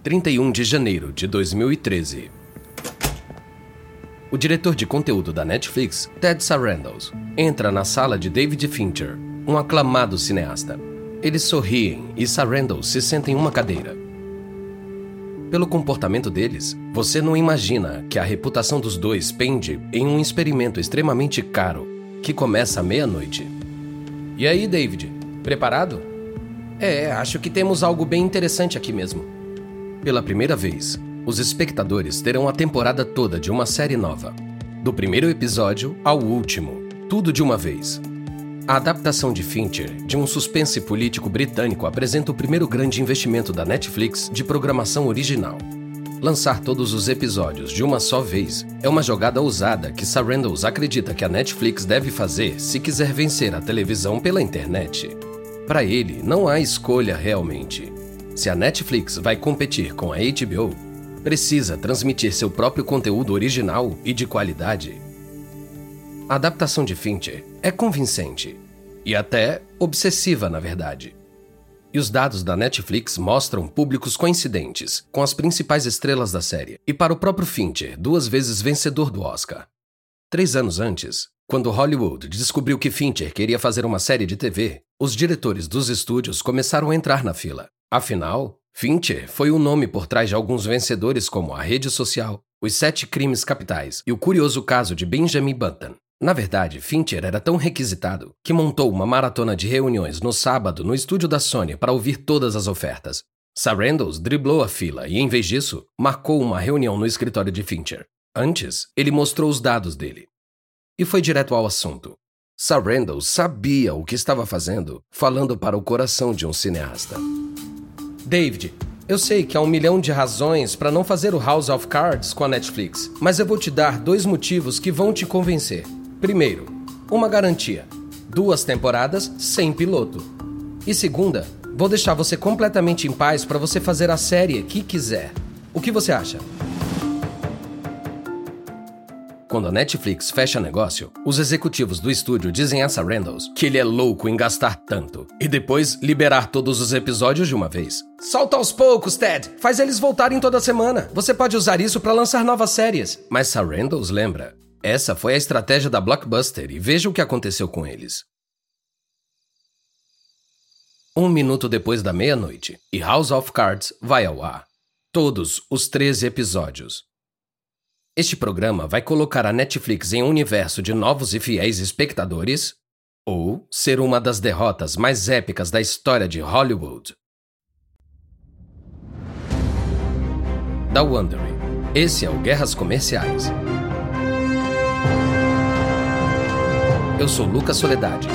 31 de janeiro de 2013. O diretor de conteúdo da Netflix, Ted Sarandos, entra na sala de David Fincher, um aclamado cineasta. Eles sorriem e Sarandos se senta em uma cadeira. Pelo comportamento deles, você não imagina que a reputação dos dois pende em um experimento extremamente caro que começa à meia-noite. E aí, David, preparado? É, acho que temos algo bem interessante aqui mesmo. Pela primeira vez, os espectadores terão a temporada toda de uma série nova. Do primeiro episódio ao último, tudo de uma vez. A adaptação de Fincher de um suspense político britânico apresenta o primeiro grande investimento da Netflix de programação original. Lançar todos os episódios de uma só vez é uma jogada ousada que Sarandos acredita que a Netflix deve fazer se quiser vencer a televisão pela internet. Para ele, não há escolha realmente. Se a Netflix vai competir com a HBO, precisa transmitir seu próprio conteúdo original e de qualidade. A adaptação de Fincher é convincente e até obsessiva, na verdade. E os dados da Netflix mostram públicos coincidentes com as principais estrelas da série, e para o próprio Fincher, duas vezes vencedor do Oscar. Três anos antes, quando Hollywood descobriu que Fincher queria fazer uma série de TV, os diretores dos estúdios começaram a entrar na fila. Afinal, Fincher foi o nome por trás de alguns vencedores como A Rede Social, Os Sete Crimes Capitais e o curioso caso de Benjamin Button. Na verdade, Fincher era tão requisitado que montou uma maratona de reuniões no sábado no estúdio da Sony para ouvir todas as ofertas. Sarandos driblou a fila e, em vez disso, marcou uma reunião no escritório de Fincher. Antes, ele mostrou os dados dele. E foi direto ao assunto. Sarandos sabia o que estava fazendo, falando para o coração de um cineasta. David, eu sei que há um milhão de razões para não fazer o House of Cards com a Netflix, mas eu vou te dar dois motivos que vão te convencer. Primeiro, uma garantia: duas temporadas sem piloto. E segunda, vou deixar você completamente em paz para você fazer a série que quiser. O que você acha? Quando a Netflix fecha negócio, os executivos do estúdio dizem a Sarandos que ele é louco em gastar tanto e depois liberar todos os episódios de uma vez. Solta aos poucos, Ted! Faz eles voltarem toda semana. Você pode usar isso para lançar novas séries. Mas Sarandos lembra essa foi a estratégia da Blockbuster e veja o que aconteceu com eles. Um minuto depois da meia-noite, e House of Cards vai ao ar. Todos os 13 episódios. Este programa vai colocar a Netflix em um universo de novos e fiéis espectadores ou ser uma das derrotas mais épicas da história de Hollywood. Da Wondery. Esse é o Guerras Comerciais. Eu sou Lucas Soledade.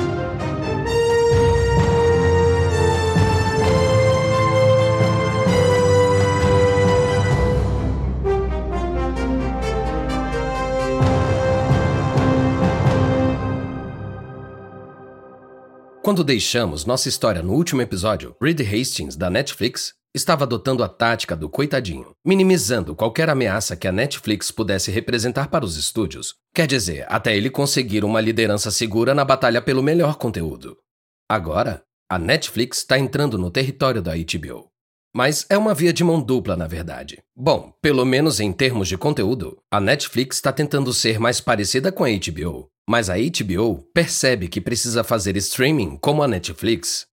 Quando deixamos nossa história no último episódio, Reed Hastings, da Netflix, estava adotando a tática do coitadinho, minimizando qualquer ameaça que a Netflix pudesse representar para os estúdios. Quer dizer, até ele conseguir uma liderança segura na batalha pelo melhor conteúdo. Agora, a Netflix está entrando no território da HBO. Mas é uma via de mão dupla, na verdade. Bom, pelo menos em termos de conteúdo, a Netflix está tentando ser mais parecida com a HBO. Mas a HBO percebe que precisa fazer streaming como a Netflix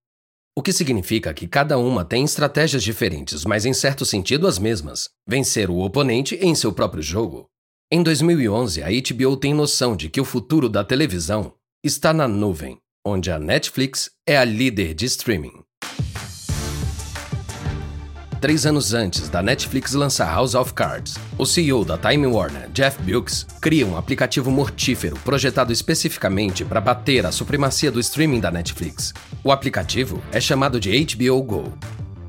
o que significa que cada uma tem estratégias diferentes, mas em certo sentido as mesmas: vencer o oponente em seu próprio jogo. Em 2011, a HBO tem noção de que o futuro da televisão está na nuvem, onde a Netflix é a líder de streaming. Três anos antes da Netflix lançar House of Cards, o CEO da Time Warner, Jeff Bewkes, cria um aplicativo mortífero projetado especificamente para bater a supremacia do streaming da Netflix. O aplicativo é chamado de HBO Go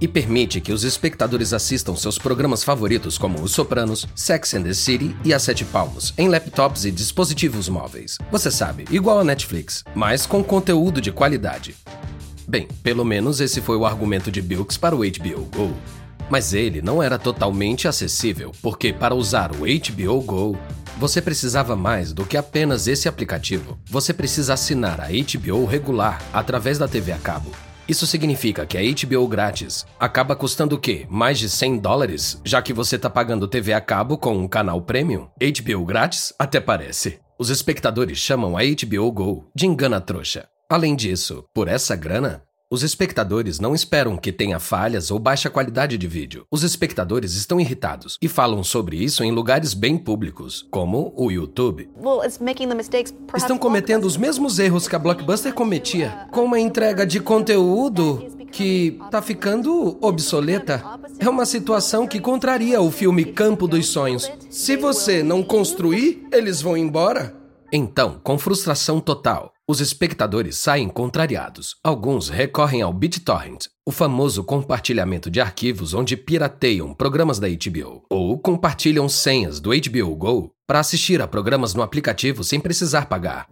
e permite que os espectadores assistam seus programas favoritos como Os Sopranos, Sex and the City e A Sete Palmos em laptops e dispositivos móveis. Você sabe, igual a Netflix, mas com conteúdo de qualidade. Bem, pelo menos esse foi o argumento de Bilks para o HBO Go. Mas ele não era totalmente acessível, porque para usar o HBO Go, você precisava mais do que apenas esse aplicativo. Você precisa assinar a HBO regular através da TV a cabo. Isso significa que a HBO grátis acaba custando o quê? Mais de 100 dólares? Já que você tá pagando TV a cabo com um canal premium? HBO grátis? Até parece. Os espectadores chamam a HBO Go de engana trouxa. Além disso, por essa grana, os espectadores não esperam que tenha falhas ou baixa qualidade de vídeo. Os espectadores estão irritados e falam sobre isso em lugares bem públicos, como o YouTube. Estão cometendo os mesmos erros que a Blockbuster cometia, com uma entrega de conteúdo que tá ficando obsoleta. É uma situação que contraria o filme Campo dos Sonhos. Se você não construir, eles vão embora. Então, com frustração total, os espectadores saem contrariados. Alguns recorrem ao BitTorrent, o famoso compartilhamento de arquivos onde pirateiam programas da HBO, ou compartilham senhas do HBO Go para assistir a programas no aplicativo sem precisar pagar.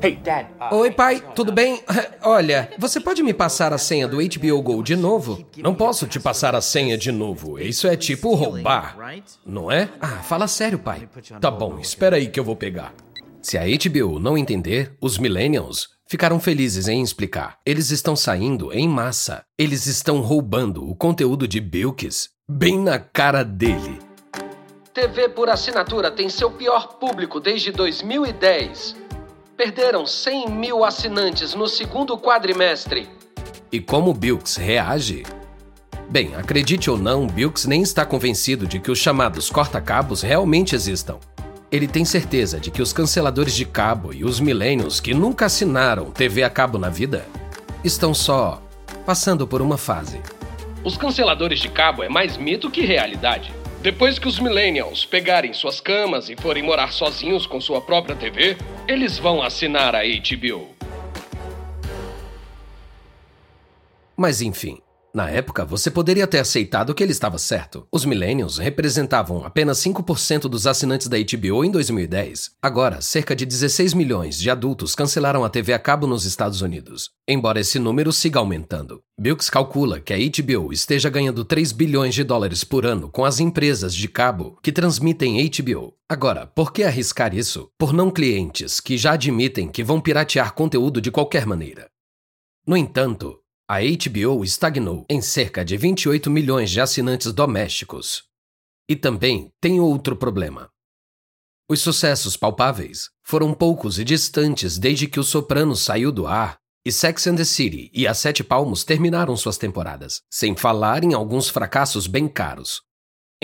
Hey, Dad. Uh, Oi, pai, tudo bem? Olha, você pode me passar a senha do HBO Go de novo? Não posso te passar a senha de novo. Isso é tipo roubar, não é? Ah, fala sério, pai. Tá bom, espera aí que eu vou pegar. Se a HBO não entender, os millennials ficaram felizes em explicar. Eles estão saindo em massa. Eles estão roubando o conteúdo de Bilkis bem na cara dele. TV por assinatura tem seu pior público desde 2010. Perderam 100 mil assinantes no segundo quadrimestre. E como Bilks reage? Bem, acredite ou não, Bilks nem está convencido de que os chamados corta-cabos realmente existam. Ele tem certeza de que os canceladores de cabo e os milênios que nunca assinaram TV a cabo na vida estão só passando por uma fase. Os canceladores de cabo é mais mito que realidade. Depois que os millennials pegarem suas camas e forem morar sozinhos com sua própria TV, eles vão assinar a HBO. Mas enfim, na época, você poderia ter aceitado que ele estava certo. Os millennials representavam apenas 5% dos assinantes da HBO em 2010. Agora, cerca de 16 milhões de adultos cancelaram a TV a cabo nos Estados Unidos, embora esse número siga aumentando. Bilks calcula que a HBO esteja ganhando 3 bilhões de dólares por ano com as empresas de cabo que transmitem HBO. Agora, por que arriscar isso por não clientes que já admitem que vão piratear conteúdo de qualquer maneira? No entanto, a HBO estagnou em cerca de 28 milhões de assinantes domésticos. E também tem outro problema. Os sucessos palpáveis foram poucos e distantes desde que O Soprano saiu do ar e Sex and the City e As Sete Palmos terminaram suas temporadas, sem falar em alguns fracassos bem caros,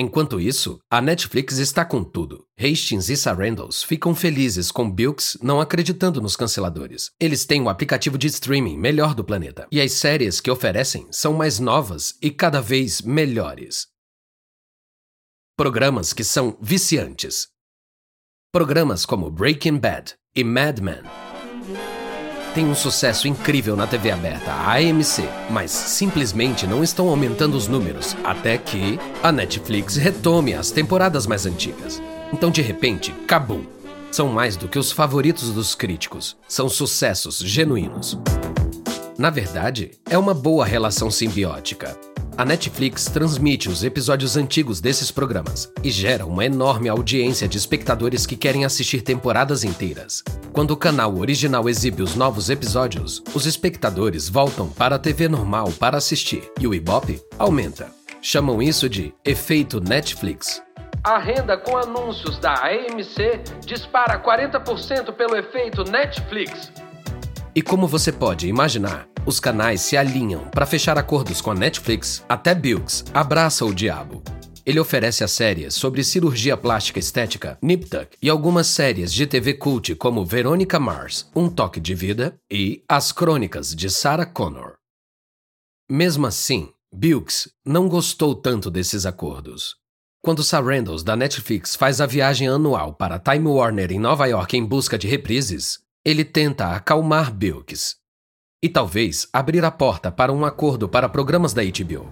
Enquanto isso, a Netflix está com tudo. Hastings e Sarandos ficam felizes com Bilks não acreditando nos canceladores. Eles têm o aplicativo de streaming melhor do planeta. E as séries que oferecem são mais novas e cada vez melhores. Programas que são viciantes. Programas como Breaking Bad e Mad Men tem um sucesso incrível na TV aberta, a AMC, mas simplesmente não estão aumentando os números, até que a Netflix retome as temporadas mais antigas. Então, de repente, cabum! São mais do que os favoritos dos críticos, são sucessos genuínos. Na verdade, é uma boa relação simbiótica. A Netflix transmite os episódios antigos desses programas e gera uma enorme audiência de espectadores que querem assistir temporadas inteiras. Quando o canal original exibe os novos episódios, os espectadores voltam para a TV normal para assistir e o Ibope aumenta. Chamam isso de efeito Netflix. A renda com anúncios da AMC dispara 40% pelo efeito Netflix. E como você pode imaginar, os canais se alinham para fechar acordos com a Netflix, até Bilks abraça o diabo. Ele oferece a séries sobre cirurgia plástica estética, Nip Tuck, e algumas séries de TV cult como Veronica Mars, Um Toque de Vida e As Crônicas de Sarah Connor. Mesmo assim, Bilks não gostou tanto desses acordos. Quando Sarandos da Netflix faz a viagem anual para Time Warner em Nova York em busca de reprises, ele tenta acalmar Bilks, e talvez abrir a porta para um acordo para programas da HBO.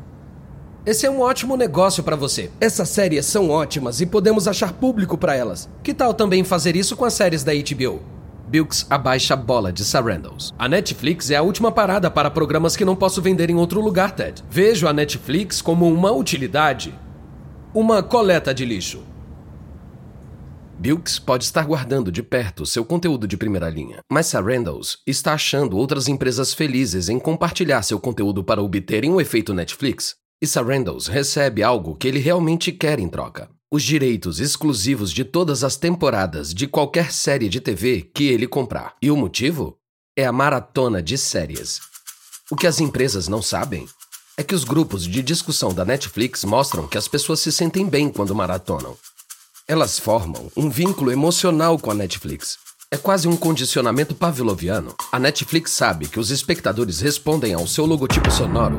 Esse é um ótimo negócio para você. Essas séries são ótimas e podemos achar público para elas. Que tal também fazer isso com as séries da HBO? Bilks abaixa a bola de Sarandos. A Netflix é a última parada para programas que não posso vender em outro lugar, Ted. Vejo a Netflix como uma utilidade. Uma coleta de lixo. Bilks pode estar guardando de perto seu conteúdo de primeira linha, mas Sarandals está achando outras empresas felizes em compartilhar seu conteúdo para obterem o efeito Netflix. E Sarandals recebe algo que ele realmente quer em troca: os direitos exclusivos de todas as temporadas de qualquer série de TV que ele comprar. E o motivo? É a maratona de séries. O que as empresas não sabem é que os grupos de discussão da Netflix mostram que as pessoas se sentem bem quando maratonam. Elas formam um vínculo emocional com a Netflix. É quase um condicionamento pavloviano. A Netflix sabe que os espectadores respondem ao seu logotipo sonoro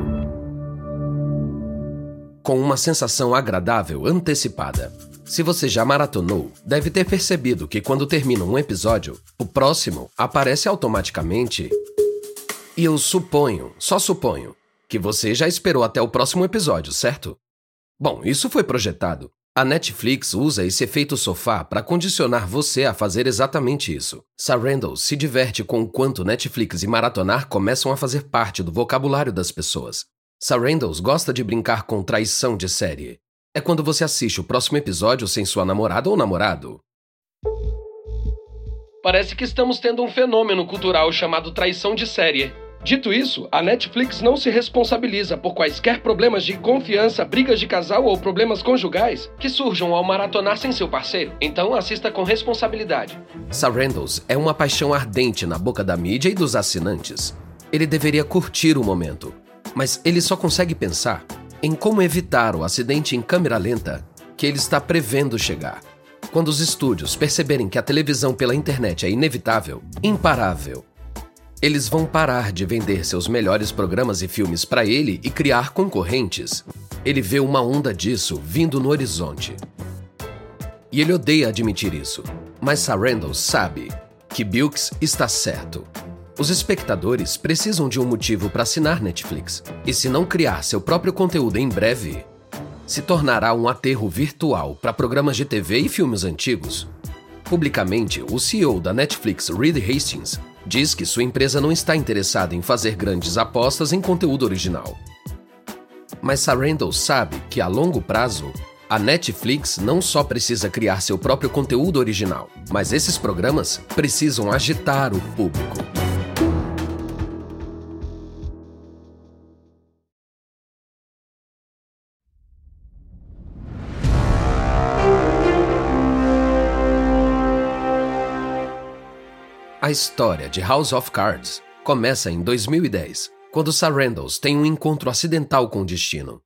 com uma sensação agradável antecipada. Se você já maratonou, deve ter percebido que quando termina um episódio, o próximo aparece automaticamente. E eu suponho, só suponho, que você já esperou até o próximo episódio, certo? Bom, isso foi projetado. A Netflix usa esse efeito sofá para condicionar você a fazer exatamente isso. Sarandel se diverte com o quanto Netflix e maratonar começam a fazer parte do vocabulário das pessoas. Sarandels gosta de brincar com traição de série. É quando você assiste o próximo episódio sem sua namorada ou namorado. Parece que estamos tendo um fenômeno cultural chamado traição de série. Dito isso, a Netflix não se responsabiliza por quaisquer problemas de confiança, brigas de casal ou problemas conjugais que surjam ao maratonar sem seu parceiro. Então assista com responsabilidade. Sarandels é uma paixão ardente na boca da mídia e dos assinantes. Ele deveria curtir o momento, mas ele só consegue pensar em como evitar o acidente em câmera lenta que ele está prevendo chegar. Quando os estúdios perceberem que a televisão pela internet é inevitável, imparável, eles vão parar de vender seus melhores programas e filmes para ele e criar concorrentes. Ele vê uma onda disso vindo no horizonte. E ele odeia admitir isso, mas Sarandon sabe que Bilks está certo. Os espectadores precisam de um motivo para assinar Netflix, e se não criar seu próprio conteúdo em breve, se tornará um aterro virtual para programas de TV e filmes antigos. Publicamente, o CEO da Netflix, Reed Hastings, diz que sua empresa não está interessada em fazer grandes apostas em conteúdo original. Mas Sarandel sabe que a longo prazo, a Netflix não só precisa criar seu próprio conteúdo original, mas esses programas precisam agitar o público. A história de House of Cards começa em 2010, quando Sarandals tem um encontro acidental com o destino.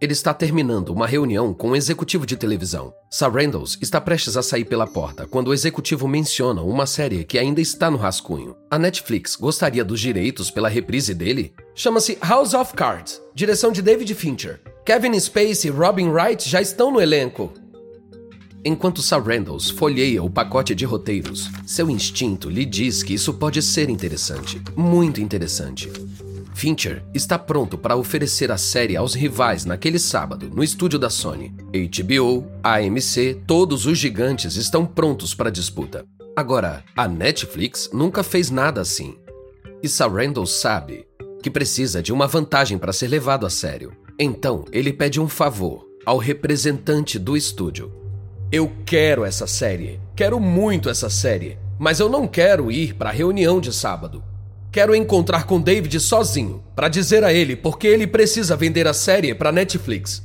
Ele está terminando uma reunião com um executivo de televisão. Sarandals está prestes a sair pela porta quando o executivo menciona uma série que ainda está no rascunho. A Netflix gostaria dos direitos pela reprise dele? Chama-se House of Cards, direção de David Fincher. Kevin Spacey e Robin Wright já estão no elenco. Enquanto Sarandals folheia o pacote de roteiros, seu instinto lhe diz que isso pode ser interessante, muito interessante. Fincher está pronto para oferecer a série aos rivais naquele sábado, no estúdio da Sony. HBO, AMC, todos os gigantes estão prontos para a disputa. Agora, a Netflix nunca fez nada assim. E Sarandals sabe que precisa de uma vantagem para ser levado a sério. Então, ele pede um favor ao representante do estúdio eu quero essa série. Quero muito essa série. Mas eu não quero ir para a reunião de sábado. Quero encontrar com David sozinho para dizer a ele porque ele precisa vender a série para Netflix.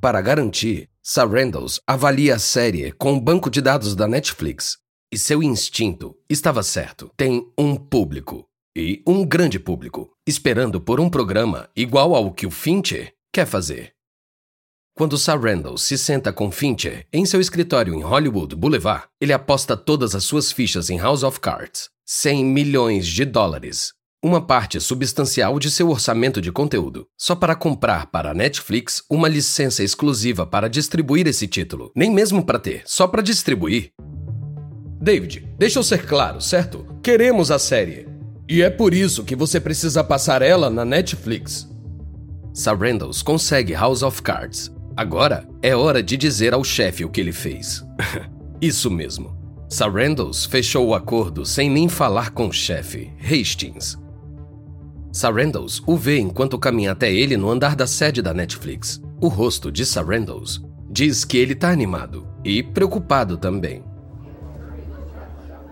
Para garantir, Sarandals avalia a série com o banco de dados da Netflix. E seu instinto estava certo. Tem um público. E um grande público. Esperando por um programa igual ao que o Fincher quer fazer. Quando Sarandel se senta com Fincher em seu escritório em Hollywood Boulevard, ele aposta todas as suas fichas em House of Cards. 100 milhões de dólares. Uma parte substancial de seu orçamento de conteúdo, só para comprar para a Netflix uma licença exclusiva para distribuir esse título. Nem mesmo para ter, só para distribuir. David, deixa eu ser claro, certo? Queremos a série. E é por isso que você precisa passar ela na Netflix. Sarandels consegue House of Cards, Agora é hora de dizer ao chefe o que ele fez. Isso mesmo. Sarandels fechou o acordo sem nem falar com o chefe, Hastings. Sarandels o vê enquanto caminha até ele no andar da sede da Netflix. O rosto de Sarandels diz que ele tá animado e preocupado também.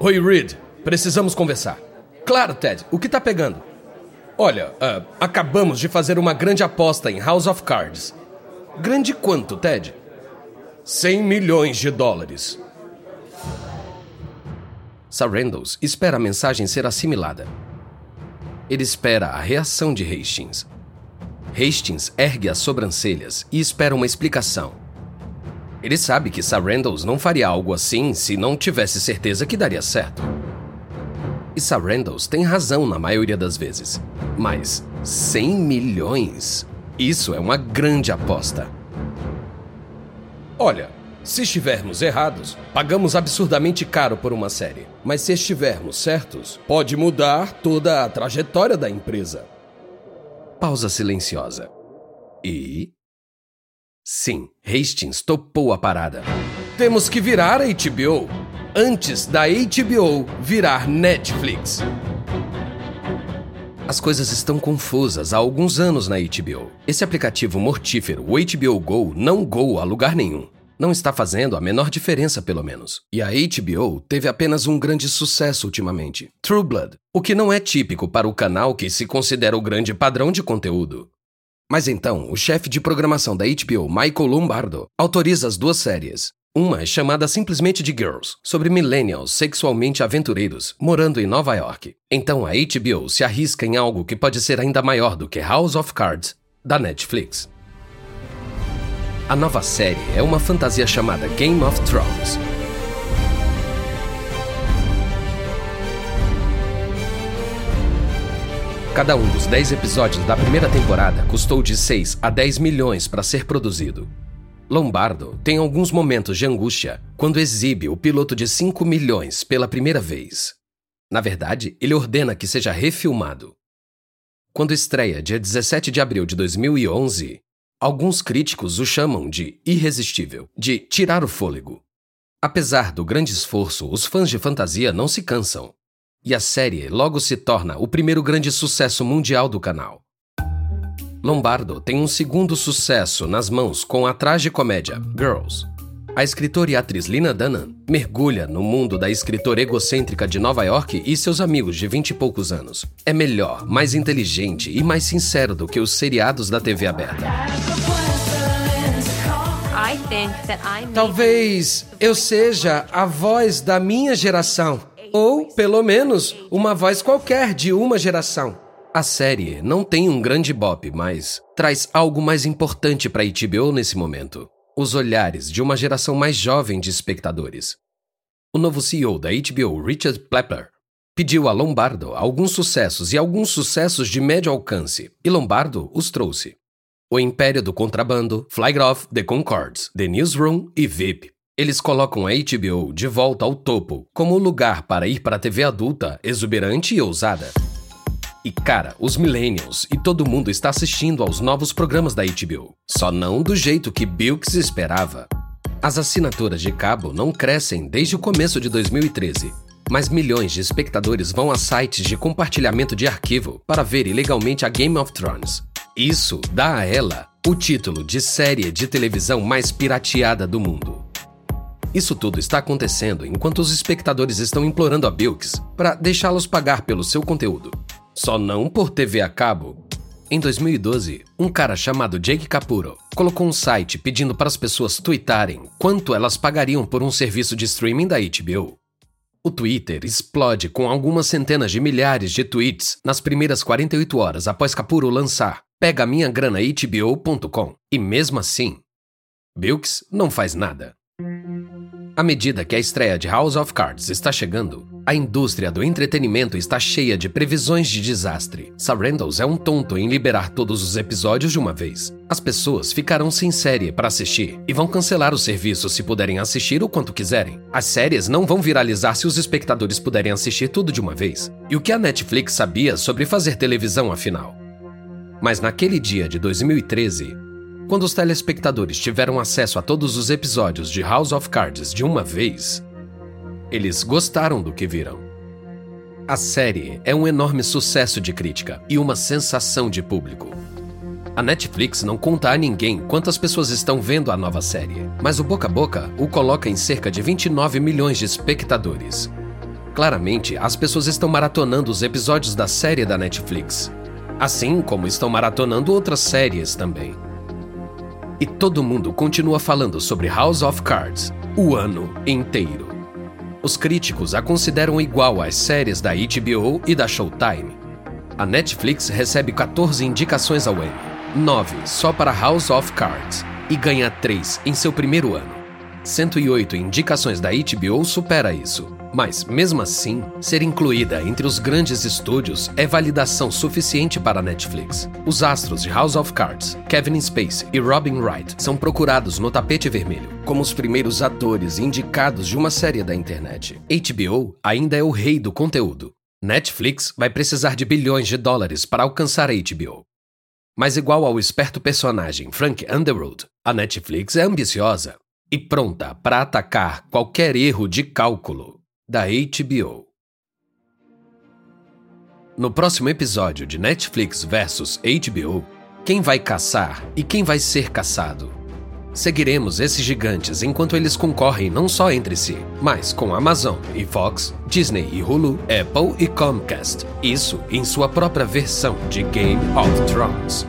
Oi, Reed. Precisamos conversar. Claro, Ted. O que tá pegando? Olha, uh, acabamos de fazer uma grande aposta em House of Cards. Grande quanto, Ted? 100 milhões de dólares. Sarandles espera a mensagem ser assimilada. Ele espera a reação de Hastings. Hastings ergue as sobrancelhas e espera uma explicação. Ele sabe que Sarandles não faria algo assim se não tivesse certeza que daria certo. E Sarandles tem razão na maioria das vezes. Mas 100 milhões? Isso é uma grande aposta. Olha, se estivermos errados, pagamos absurdamente caro por uma série. Mas se estivermos certos, pode mudar toda a trajetória da empresa. Pausa silenciosa. E. Sim, Hastings topou a parada. Temos que virar a HBO antes da HBO virar Netflix. As coisas estão confusas há alguns anos na HBO. Esse aplicativo mortífero, o HBO Go, não go a lugar nenhum. Não está fazendo a menor diferença, pelo menos. E a HBO teve apenas um grande sucesso ultimamente: True Blood, o que não é típico para o canal que se considera o grande padrão de conteúdo. Mas então, o chefe de programação da HBO, Michael Lombardo, autoriza as duas séries. Uma é chamada simplesmente de Girls, sobre millennials sexualmente aventureiros morando em Nova York. Então a HBO se arrisca em algo que pode ser ainda maior do que House of Cards, da Netflix. A nova série é uma fantasia chamada Game of Thrones. Cada um dos 10 episódios da primeira temporada custou de 6 a 10 milhões para ser produzido. Lombardo tem alguns momentos de angústia quando exibe o piloto de 5 milhões pela primeira vez. Na verdade, ele ordena que seja refilmado. Quando estreia dia 17 de abril de 2011, Alguns críticos o chamam de irresistível, de tirar o fôlego. Apesar do grande esforço, os fãs de fantasia não se cansam. E a série logo se torna o primeiro grande sucesso mundial do canal. Lombardo tem um segundo sucesso nas mãos com a tragicomédia Girls, a escritora e atriz Lina Dunham mergulha no mundo da escritora egocêntrica de Nova York e seus amigos de vinte e poucos anos. É melhor, mais inteligente e mais sincero do que os seriados da TV aberta. Talvez eu seja a voz da minha geração, ou pelo menos uma voz qualquer de uma geração. A série não tem um grande bop, mas traz algo mais importante para HBO nesse momento os olhares de uma geração mais jovem de espectadores. O novo CEO da HBO, Richard Plepler, pediu a Lombardo alguns sucessos e alguns sucessos de médio alcance, e Lombardo os trouxe. O Império do Contrabando, Off, The Concords, The Newsroom e VIP. Eles colocam a HBO de volta ao topo como o lugar para ir para a TV adulta, exuberante e ousada. E cara, os millennials e todo mundo está assistindo aos novos programas da HBO. Só não do jeito que Bilks esperava. As assinaturas de cabo não crescem desde o começo de 2013, mas milhões de espectadores vão a sites de compartilhamento de arquivo para ver ilegalmente a Game of Thrones. Isso dá a ela o título de série de televisão mais pirateada do mundo. Isso tudo está acontecendo enquanto os espectadores estão implorando a Bilks para deixá-los pagar pelo seu conteúdo. Só não por TV a cabo. Em 2012, um cara chamado Jake Capuro colocou um site pedindo para as pessoas tweetarem quanto elas pagariam por um serviço de streaming da HBO. O Twitter explode com algumas centenas de milhares de tweets nas primeiras 48 horas após Capuro lançar Pega minha grana HBO.com. E mesmo assim, Bilks não faz nada. À medida que a estreia de House of Cards está chegando, a indústria do entretenimento está cheia de previsões de desastre. Sarandles é um tonto em liberar todos os episódios de uma vez. As pessoas ficarão sem série para assistir e vão cancelar o serviço se puderem assistir o quanto quiserem. As séries não vão viralizar se os espectadores puderem assistir tudo de uma vez. E o que a Netflix sabia sobre fazer televisão afinal? Mas naquele dia de 2013, quando os telespectadores tiveram acesso a todos os episódios de House of Cards de uma vez, eles gostaram do que viram. A série é um enorme sucesso de crítica e uma sensação de público. A Netflix não conta a ninguém quantas pessoas estão vendo a nova série, mas o boca a boca o coloca em cerca de 29 milhões de espectadores. Claramente, as pessoas estão maratonando os episódios da série da Netflix, assim como estão maratonando outras séries também. E todo mundo continua falando sobre House of Cards o ano inteiro. Os críticos a consideram igual às séries da HBO e da Showtime. A Netflix recebe 14 indicações ao Emmy, 9 só para House of Cards e ganha 3 em seu primeiro ano. 108 indicações da HBO supera isso. Mas, mesmo assim, ser incluída entre os grandes estúdios é validação suficiente para a Netflix. Os astros de House of Cards, Kevin Spacey e Robin Wright, são procurados no tapete vermelho como os primeiros atores indicados de uma série da internet. HBO ainda é o rei do conteúdo. Netflix vai precisar de bilhões de dólares para alcançar a HBO. Mas igual ao esperto personagem Frank Underwood, a Netflix é ambiciosa e pronta para atacar qualquer erro de cálculo da HBO. No próximo episódio de Netflix vs HBO, quem vai caçar e quem vai ser caçado? Seguiremos esses gigantes enquanto eles concorrem não só entre si, mas com Amazon e Fox, Disney e Hulu, Apple e Comcast. Isso em sua própria versão de Game of Thrones.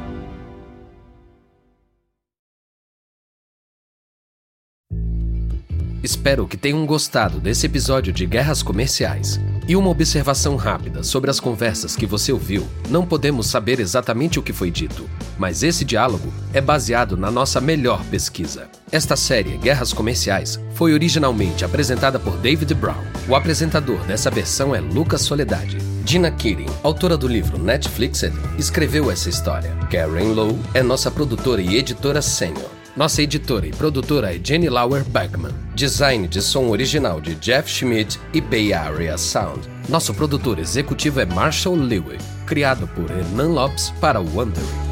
Espero que tenham gostado desse episódio de Guerras Comerciais. E uma observação rápida sobre as conversas que você ouviu. Não podemos saber exatamente o que foi dito, mas esse diálogo é baseado na nossa melhor pesquisa. Esta série, Guerras Comerciais, foi originalmente apresentada por David Brown. O apresentador dessa versão é Lucas Soledade. Dina Keating, autora do livro Netflixed, escreveu essa história. Karen Lowe é nossa produtora e editora sênior. Nossa editora e produtora é Jenny Lauer Bergman. Design de som original de Jeff Schmidt e Bay Area Sound. Nosso produtor executivo é Marshall Lewy, criado por Hernan Lopes para Wondering.